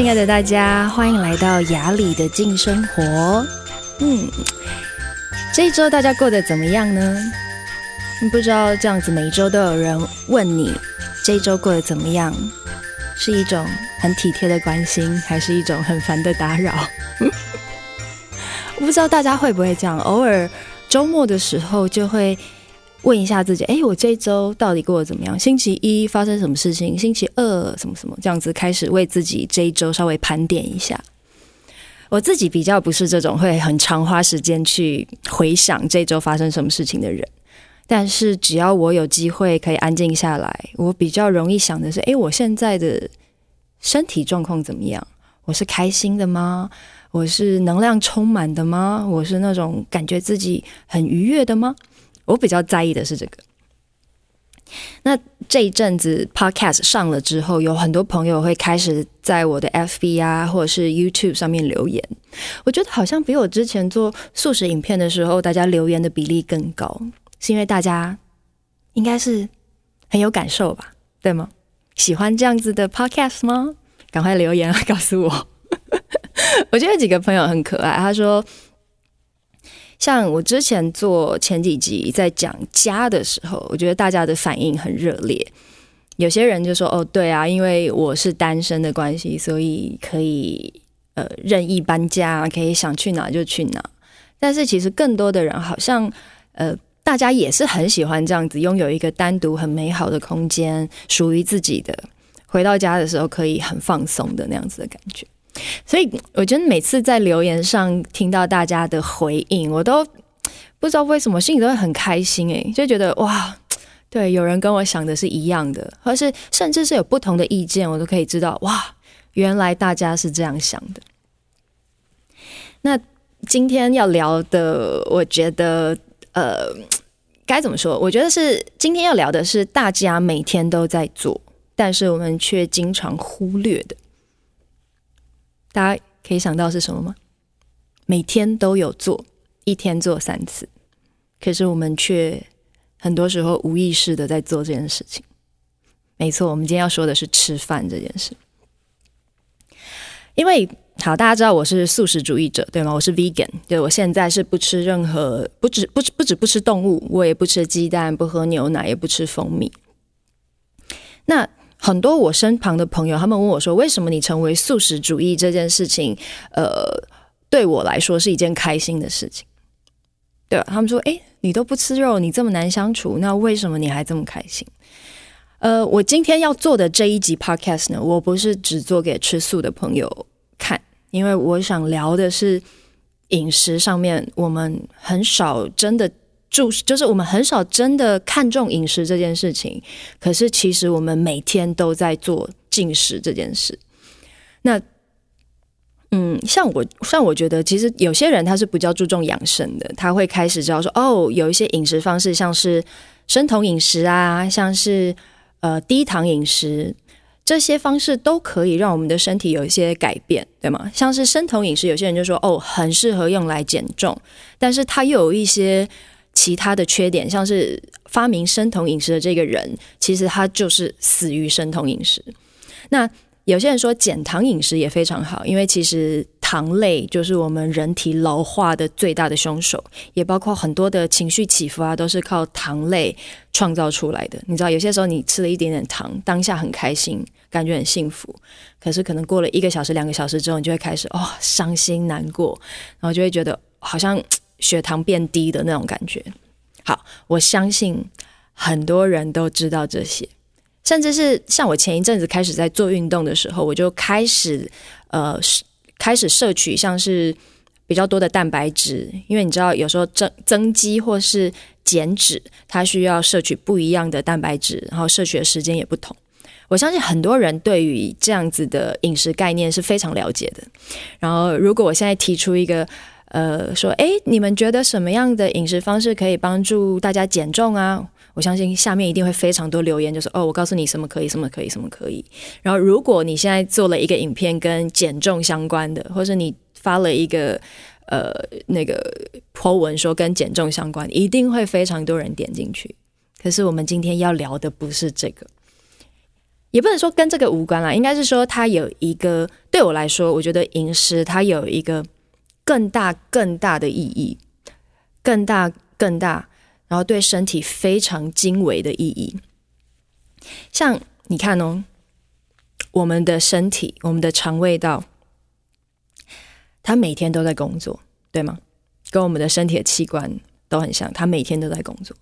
亲爱的大家，欢迎来到雅里的静生活。嗯，这一周大家过得怎么样呢？不知道这样子每一周都有人问你这一周过得怎么样，是一种很体贴的关心，还是一种很烦的打扰？不知道大家会不会这样，偶尔周末的时候就会。问一下自己，哎，我这一周到底过得怎么样？星期一发生什么事情？星期二什么什么？这样子开始为自己这一周稍微盘点一下。我自己比较不是这种会很常花时间去回想这周发生什么事情的人，但是只要我有机会可以安静下来，我比较容易想的是，哎，我现在的身体状况怎么样？我是开心的吗？我是能量充满的吗？我是那种感觉自己很愉悦的吗？我比较在意的是这个。那这一阵子 Podcast 上了之后，有很多朋友会开始在我的 FB 啊，或者是 YouTube 上面留言。我觉得好像比我之前做素食影片的时候，大家留言的比例更高，是因为大家应该是很有感受吧？对吗？喜欢这样子的 Podcast 吗？赶快留言告诉我。我觉得几个朋友很可爱，他说。像我之前做前几集在讲家的时候，我觉得大家的反应很热烈。有些人就说：“哦，对啊，因为我是单身的关系，所以可以呃任意搬家，可以想去哪就去哪。”但是其实更多的人好像呃，大家也是很喜欢这样子，拥有一个单独很美好的空间，属于自己的，回到家的时候可以很放松的那样子的感觉。所以我觉得每次在留言上听到大家的回应，我都不知道为什么心里都会很开心诶，就觉得哇，对，有人跟我想的是一样的，或是甚至是有不同的意见，我都可以知道哇，原来大家是这样想的。那今天要聊的，我觉得呃，该怎么说？我觉得是今天要聊的是大家每天都在做，但是我们却经常忽略的。大家可以想到是什么吗？每天都有做，一天做三次，可是我们却很多时候无意识的在做这件事情。没错，我们今天要说的是吃饭这件事。因为好，大家知道我是素食主义者，对吗？我是 vegan，对，我现在是不吃任何，不止不不止不吃动物，我也不吃鸡蛋，不喝牛奶，也不吃蜂蜜。那很多我身旁的朋友，他们问我说：“为什么你成为素食主义这件事情，呃，对我来说是一件开心的事情？”对吧？他们说：“诶，你都不吃肉，你这么难相处，那为什么你还这么开心？”呃，我今天要做的这一集 Podcast 呢，我不是只做给吃素的朋友看，因为我想聊的是饮食上面，我们很少真的。注就是我们很少真的看重饮食这件事情，可是其实我们每天都在做进食这件事。那，嗯，像我像我觉得，其实有些人他是比较注重养生的，他会开始知道说，哦，有一些饮食方式，像是生酮饮食啊，像是呃低糖饮食，这些方式都可以让我们的身体有一些改变，对吗？像是生酮饮食，有些人就说，哦，很适合用来减重，但是它又有一些。其他的缺点，像是发明生酮饮食的这个人，其实他就是死于生酮饮食。那有些人说减糖饮食也非常好，因为其实糖类就是我们人体老化的最大的凶手，也包括很多的情绪起伏啊，都是靠糖类创造出来的。你知道，有些时候你吃了一点点糖，当下很开心，感觉很幸福，可是可能过了一个小时、两个小时之后，你就会开始哦伤心难过，然后就会觉得好像。血糖变低的那种感觉。好，我相信很多人都知道这些，甚至是像我前一阵子开始在做运动的时候，我就开始呃开始摄取像是比较多的蛋白质，因为你知道有时候增增肌或是减脂，它需要摄取不一样的蛋白质，然后摄取的时间也不同。我相信很多人对于这样子的饮食概念是非常了解的。然后，如果我现在提出一个。呃，说，哎，你们觉得什么样的饮食方式可以帮助大家减重啊？我相信下面一定会非常多留言，就是哦，我告诉你什么可以，什么可以，什么可以。然后，如果你现在做了一个影片跟减重相关的，或是你发了一个呃那个 po 文说跟减重相关，一定会非常多人点进去。可是我们今天要聊的不是这个，也不能说跟这个无关啦，应该是说它有一个对我来说，我觉得饮食它有一个更大更大的意义，更大更大，然后对身体非常精微的意义。像你看哦，我们的身体，我们的肠胃道，它每天都在工作，对吗？跟我们的身体的器官都很像，它每天都在工作。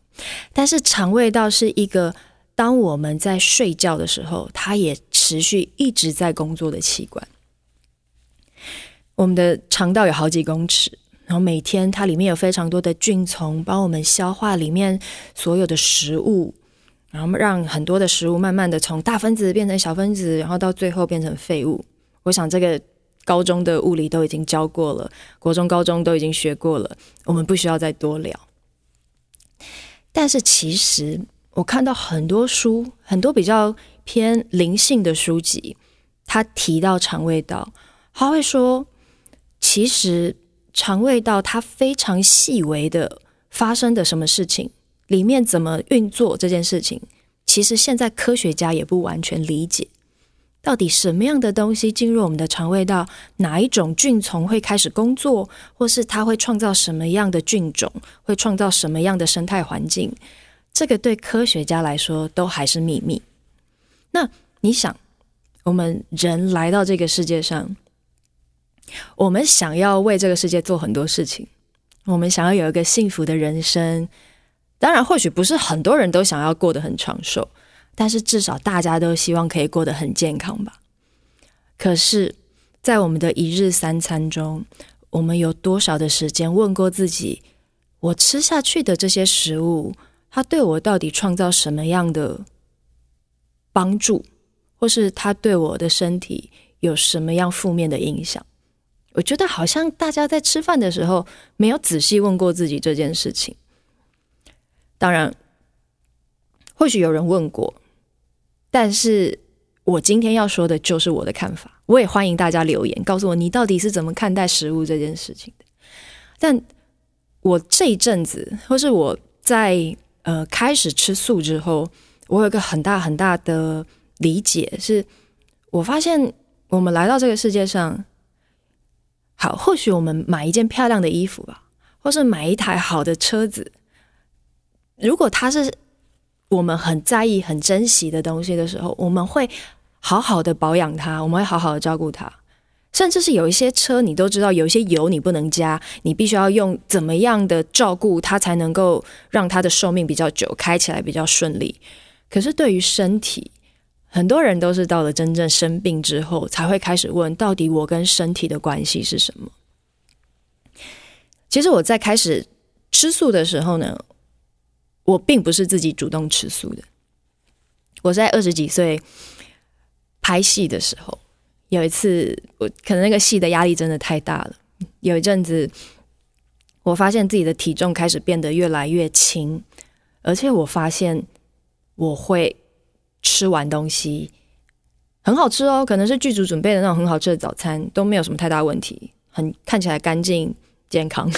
但是肠胃道是一个。当我们在睡觉的时候，它也持续一直在工作的器官。我们的肠道有好几公尺，然后每天它里面有非常多的菌丛帮我们消化里面所有的食物，然后让很多的食物慢慢的从大分子变成小分子，然后到最后变成废物。我想这个高中的物理都已经教过了，国中、高中都已经学过了，我们不需要再多聊。但是其实。我看到很多书，很多比较偏灵性的书籍，他提到肠胃道，他会说，其实肠胃道它非常细微的发生的什么事情，里面怎么运作这件事情，其实现在科学家也不完全理解，到底什么样的东西进入我们的肠胃道，哪一种菌丛会开始工作，或是它会创造什么样的菌种，会创造什么样的生态环境。这个对科学家来说都还是秘密。那你想，我们人来到这个世界上，我们想要为这个世界做很多事情，我们想要有一个幸福的人生。当然，或许不是很多人都想要过得很长寿，但是至少大家都希望可以过得很健康吧。可是，在我们的一日三餐中，我们有多少的时间问过自己：我吃下去的这些食物，它对我到底创造什么样的帮助，或是它对我的身体有什么样负面的影响？我觉得好像大家在吃饭的时候没有仔细问过自己这件事情。当然，或许有人问过，但是我今天要说的就是我的看法。我也欢迎大家留言告诉我，你到底是怎么看待食物这件事情的。但我这一阵子，或是我在。呃，开始吃素之后，我有一个很大很大的理解，是我发现我们来到这个世界上，好，或许我们买一件漂亮的衣服吧，或是买一台好的车子，如果它是我们很在意、很珍惜的东西的时候，我们会好好的保养它，我们会好好的照顾它。甚至是有一些车，你都知道有一些油你不能加，你必须要用怎么样的照顾它才能够让它的寿命比较久，开起来比较顺利。可是对于身体，很多人都是到了真正生病之后才会开始问：到底我跟身体的关系是什么？其实我在开始吃素的时候呢，我并不是自己主动吃素的。我在二十几岁拍戏的时候。有一次，我可能那个戏的压力真的太大了。有一阵子，我发现自己的体重开始变得越来越轻，而且我发现我会吃完东西很好吃哦，可能是剧组准备的那种很好吃的早餐，都没有什么太大问题，很看起来干净健康。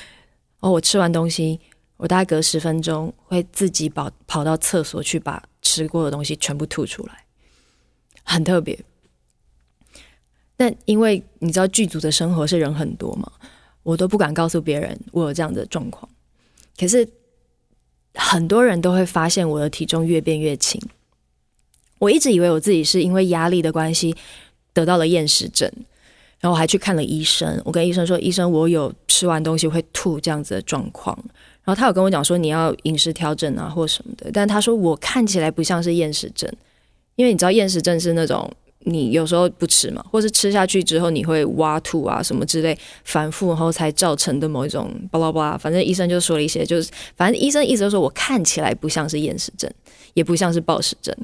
哦，我吃完东西，我大概隔十分钟会自己跑跑到厕所去把吃过的东西全部吐出来，很特别。但因为你知道剧组的生活是人很多嘛，我都不敢告诉别人我有这样的状况。可是很多人都会发现我的体重越变越轻。我一直以为我自己是因为压力的关系得到了厌食症，然后我还去看了医生。我跟医生说：“医生，我有吃完东西会吐这样子的状况。”然后他有跟我讲说：“你要饮食调整啊，或什么的。”但他说我看起来不像是厌食症，因为你知道厌食症是那种。你有时候不吃嘛，或是吃下去之后你会挖吐啊什么之类，反复然后才造成的某一种巴拉巴拉，反正医生就说了一些，就是反正医生意思就是说我看起来不像是厌食症，也不像是暴食症。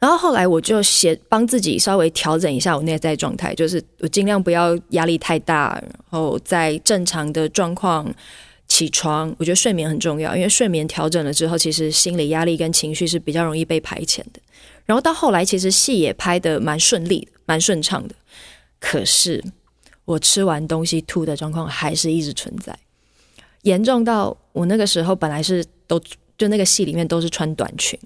然后后来我就写帮自己稍微调整一下我内在状态，就是我尽量不要压力太大，然后在正常的状况起床。我觉得睡眠很重要，因为睡眠调整了之后，其实心理压力跟情绪是比较容易被排遣的。然后到后来，其实戏也拍得蛮顺利，蛮顺畅的。可是我吃完东西吐的状况还是一直存在，严重到我那个时候本来是都就那个戏里面都是穿短裙，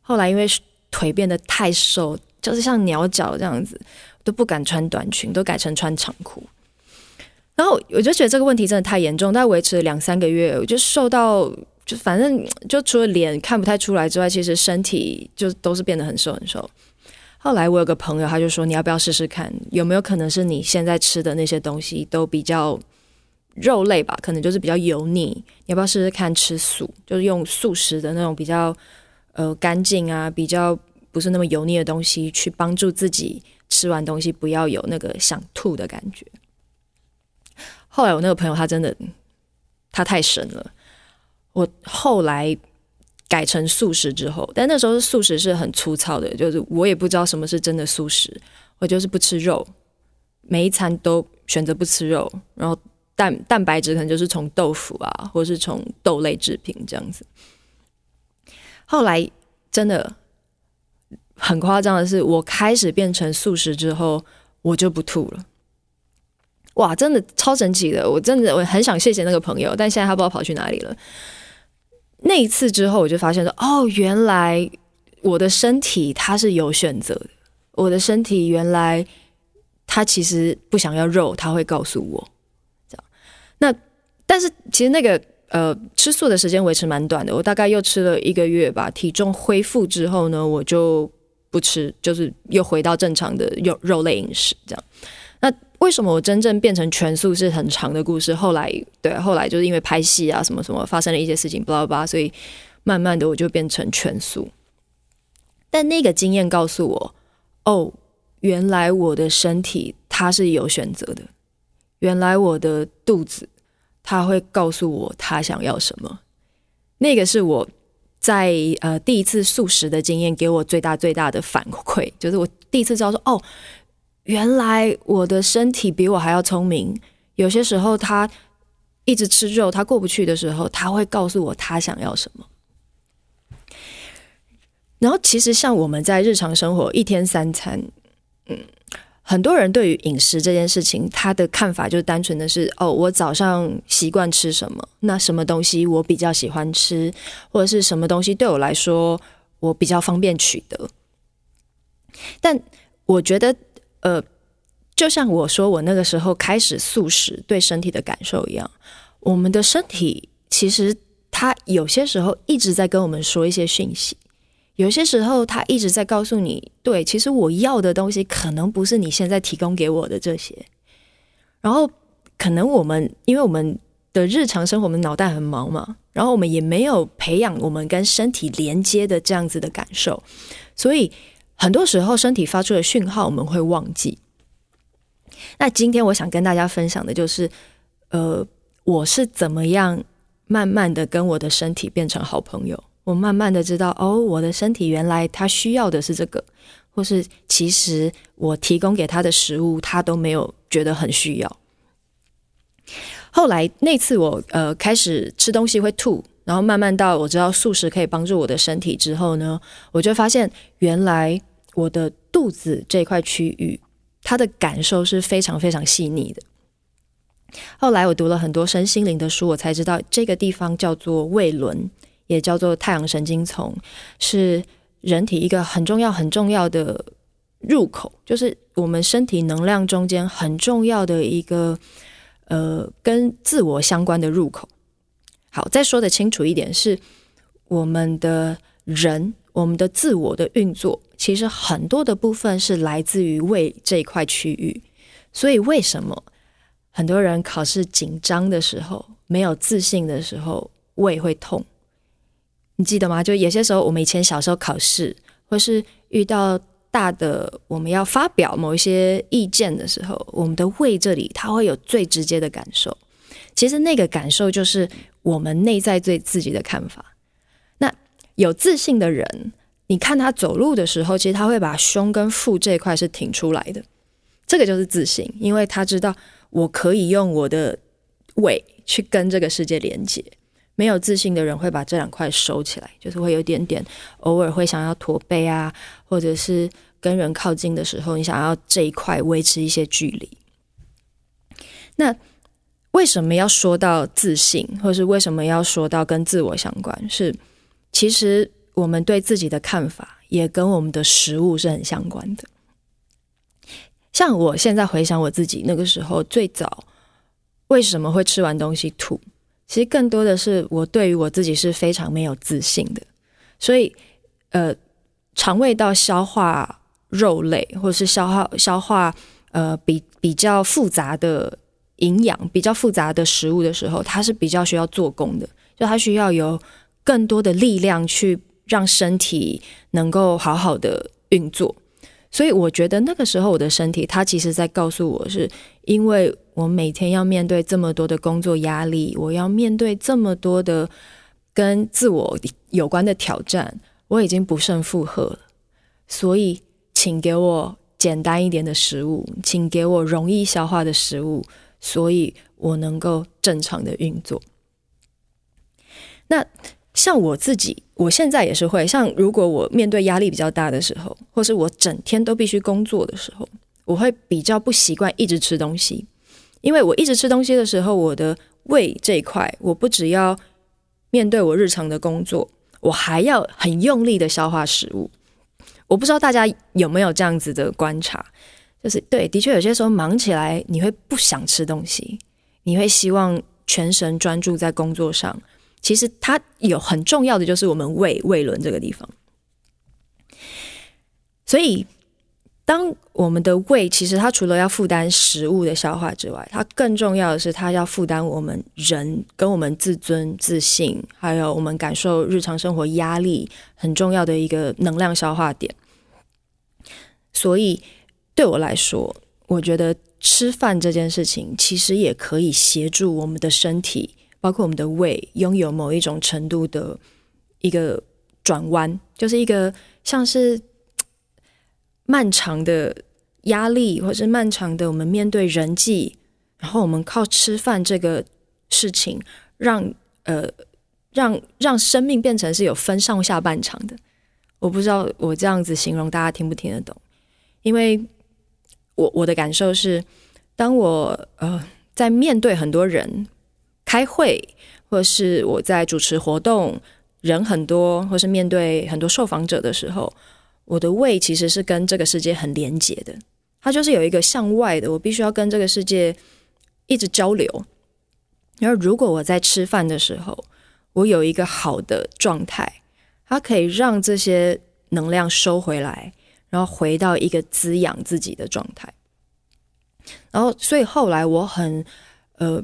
后来因为腿变得太瘦，就是像鸟脚这样子，都不敢穿短裙，都改成穿长裤。然后我就觉得这个问题真的太严重，但维持了两三个月，我就瘦到就反正就除了脸看不太出来之外，其实身体就都是变得很瘦很瘦。后来我有个朋友，他就说：“你要不要试试看，有没有可能是你现在吃的那些东西都比较肉类吧？可能就是比较油腻。你要不要试试看吃素，就是用素食的那种比较呃干净啊，比较不是那么油腻的东西，去帮助自己吃完东西不要有那个想吐的感觉。”后来我那个朋友他真的他太神了，我后来。改成素食之后，但那时候素食是很粗糙的，就是我也不知道什么是真的素食，我就是不吃肉，每一餐都选择不吃肉，然后蛋蛋白质可能就是从豆腐啊，或是从豆类制品这样子。后来真的很夸张的是，我开始变成素食之后，我就不吐了。哇，真的超神奇的！我真的我很想谢谢那个朋友，但现在他不知道跑去哪里了。那一次之后，我就发现说：“哦，原来我的身体它是有选择的。我的身体原来它其实不想要肉，它会告诉我。这样。那但是其实那个呃吃素的时间维持蛮短的，我大概又吃了一个月吧。体重恢复之后呢，我就不吃，就是又回到正常的肉肉类饮食这样。那。为什么我真正变成全素是很长的故事？后来对，后来就是因为拍戏啊什么什么发生了一些事情，巴拉巴拉，所以慢慢的我就变成全素。但那个经验告诉我，哦，原来我的身体它是有选择的，原来我的肚子他会告诉我他想要什么。那个是我在呃第一次素食的经验给我最大最大的反馈，就是我第一次知道说哦。原来我的身体比我还要聪明。有些时候，他一直吃肉，他过不去的时候，他会告诉我他想要什么。然后，其实像我们在日常生活一天三餐，嗯，很多人对于饮食这件事情，他的看法就单纯的是：哦，我早上习惯吃什么，那什么东西我比较喜欢吃，或者是什么东西对我来说我比较方便取得。但我觉得。呃，就像我说，我那个时候开始素食对身体的感受一样，我们的身体其实它有些时候一直在跟我们说一些讯息，有些时候他一直在告诉你，对，其实我要的东西可能不是你现在提供给我的这些，然后可能我们因为我们的日常生活，我们脑袋很忙嘛，然后我们也没有培养我们跟身体连接的这样子的感受，所以。很多时候，身体发出的讯号我们会忘记。那今天我想跟大家分享的就是，呃，我是怎么样慢慢的跟我的身体变成好朋友。我慢慢的知道，哦，我的身体原来它需要的是这个，或是其实我提供给他的食物，他都没有觉得很需要。后来那次我呃开始吃东西会吐。然后慢慢到我知道素食可以帮助我的身体之后呢，我就发现原来我的肚子这块区域，它的感受是非常非常细腻的。后来我读了很多身心灵的书，我才知道这个地方叫做胃轮，也叫做太阳神经丛，是人体一个很重要很重要的入口，就是我们身体能量中间很重要的一个呃跟自我相关的入口。好，再说的清楚一点是，我们的人，我们的自我的运作，其实很多的部分是来自于胃这一块区域。所以，为什么很多人考试紧张的时候，没有自信的时候，胃会痛？你记得吗？就有些时候，我们以前小时候考试，或是遇到大的我们要发表某一些意见的时候，我们的胃这里它会有最直接的感受。其实那个感受就是。我们内在对自己的看法。那有自信的人，你看他走路的时候，其实他会把胸跟腹这一块是挺出来的。这个就是自信，因为他知道我可以用我的胃去跟这个世界连接。没有自信的人会把这两块收起来，就是会有点点偶尔会想要驼背啊，或者是跟人靠近的时候，你想要这一块维持一些距离。那。为什么要说到自信，或是为什么要说到跟自我相关？是其实我们对自己的看法，也跟我们的食物是很相关的。像我现在回想我自己那个时候，最早为什么会吃完东西吐？其实更多的是我对于我自己是非常没有自信的，所以呃，肠胃道消化肉类或者是消化消化呃比比较复杂的营养、比较复杂的食物的时候，它是比较需要做工的，就它需要有更多的力量去让身体能够好好的运作。所以我觉得那个时候我的身体，它其实在告诉我是，因为我每天要面对这么多的工作压力，我要面对这么多的跟自我有关的挑战，我已经不胜负荷了。所以，请给我简单一点的食物，请给我容易消化的食物，所以我能够正常的运作。那。像我自己，我现在也是会像，如果我面对压力比较大的时候，或是我整天都必须工作的时候，我会比较不习惯一直吃东西，因为我一直吃东西的时候，我的胃这一块，我不只要面对我日常的工作，我还要很用力的消化食物。我不知道大家有没有这样子的观察，就是对，的确有些时候忙起来，你会不想吃东西，你会希望全神专注在工作上。其实它有很重要的，就是我们胃胃轮这个地方。所以，当我们的胃，其实它除了要负担食物的消化之外，它更重要的是，它要负担我们人跟我们自尊、自信，还有我们感受日常生活压力很重要的一个能量消化点。所以，对我来说，我觉得吃饭这件事情，其实也可以协助我们的身体。包括我们的胃拥有某一种程度的一个转弯，就是一个像是漫长的压力，或是漫长的我们面对人际，然后我们靠吃饭这个事情让，呃让让生命变成是有分上下半场的。我不知道我这样子形容大家听不听得懂？因为我我的感受是，当我呃在面对很多人。开会，或是我在主持活动，人很多，或是面对很多受访者的时候，我的胃其实是跟这个世界很连接的。它就是有一个向外的，我必须要跟这个世界一直交流。然后，如果我在吃饭的时候，我有一个好的状态，它可以让这些能量收回来，然后回到一个滋养自己的状态。然后，所以后来我很呃。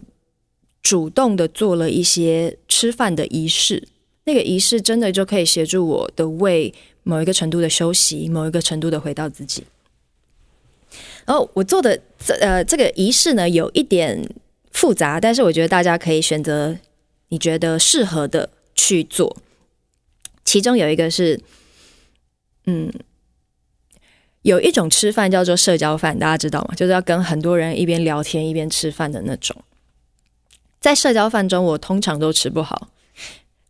主动的做了一些吃饭的仪式，那个仪式真的就可以协助我的胃某一个程度的休息，某一个程度的回到自己。然后我做的这呃这个仪式呢，有一点复杂，但是我觉得大家可以选择你觉得适合的去做。其中有一个是，嗯，有一种吃饭叫做社交饭，大家知道吗？就是要跟很多人一边聊天一边吃饭的那种。在社交饭中，我通常都吃不好。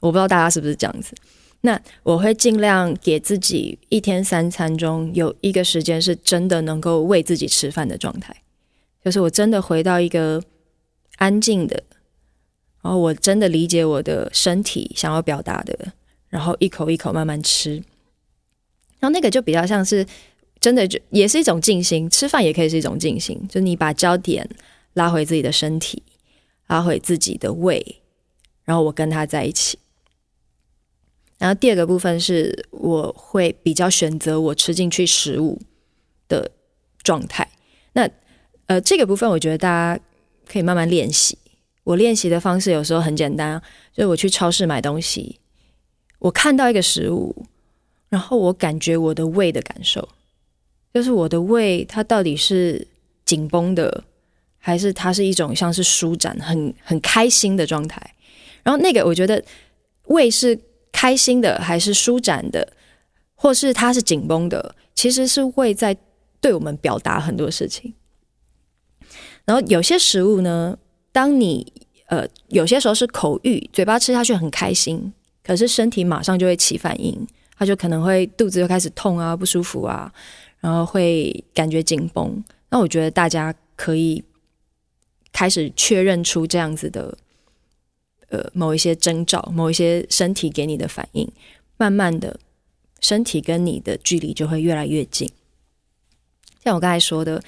我不知道大家是不是这样子。那我会尽量给自己一天三餐中有一个时间是真的能够为自己吃饭的状态，就是我真的回到一个安静的，然后我真的理解我的身体想要表达的，然后一口一口慢慢吃。然后那个就比较像是真的，就也是一种静心。吃饭也可以是一种静心，就你把焦点拉回自己的身体。拉回自己的胃，然后我跟他在一起。然后第二个部分是，我会比较选择我吃进去食物的状态。那呃，这个部分我觉得大家可以慢慢练习。我练习的方式有时候很简单，就是我去超市买东西，我看到一个食物，然后我感觉我的胃的感受，就是我的胃它到底是紧绷的。还是它是一种像是舒展、很很开心的状态。然后那个，我觉得胃是开心的，还是舒展的，或是它是紧绷的，其实是会在对我们表达很多事情。然后有些食物呢，当你呃有些时候是口欲，嘴巴吃下去很开心，可是身体马上就会起反应，它就可能会肚子就开始痛啊、不舒服啊，然后会感觉紧绷。那我觉得大家可以。开始确认出这样子的，呃，某一些征兆，某一些身体给你的反应，慢慢的身体跟你的距离就会越来越近。像我刚才说的，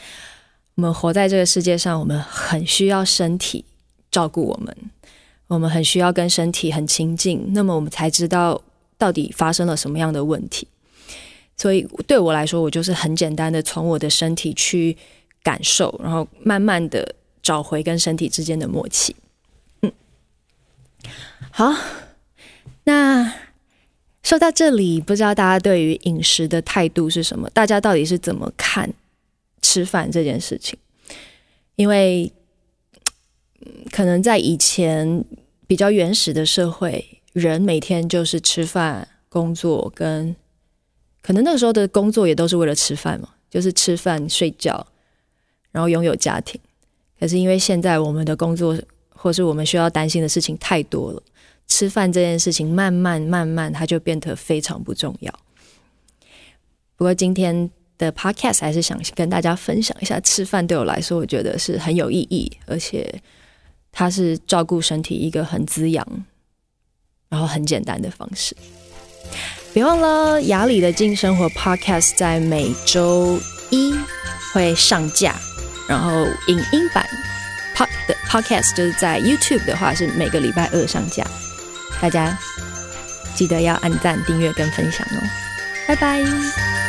我们活在这个世界上，我们很需要身体照顾我们，我们很需要跟身体很亲近，那么我们才知道到底发生了什么样的问题。所以对我来说，我就是很简单的从我的身体去感受，然后慢慢的找回跟身体之间的默契。好，那说到这里，不知道大家对于饮食的态度是什么？大家到底是怎么看吃饭这件事情？因为可能在以前比较原始的社会，人每天就是吃饭、工作跟。可能那个时候的工作也都是为了吃饭嘛，就是吃饭、睡觉，然后拥有家庭。可是因为现在我们的工作或是我们需要担心的事情太多了，吃饭这件事情慢慢慢慢它就变得非常不重要。不过今天的 podcast 还是想跟大家分享一下，吃饭对我来说，我觉得是很有意义，而且它是照顾身体一个很滋养，然后很简单的方式。别忘了，雅里的静生活 Podcast 在每周一会上架，然后影音版 Pod Podcast 就是在 YouTube 的话是每个礼拜二上架，大家记得要按赞、订阅跟分享哦，拜拜。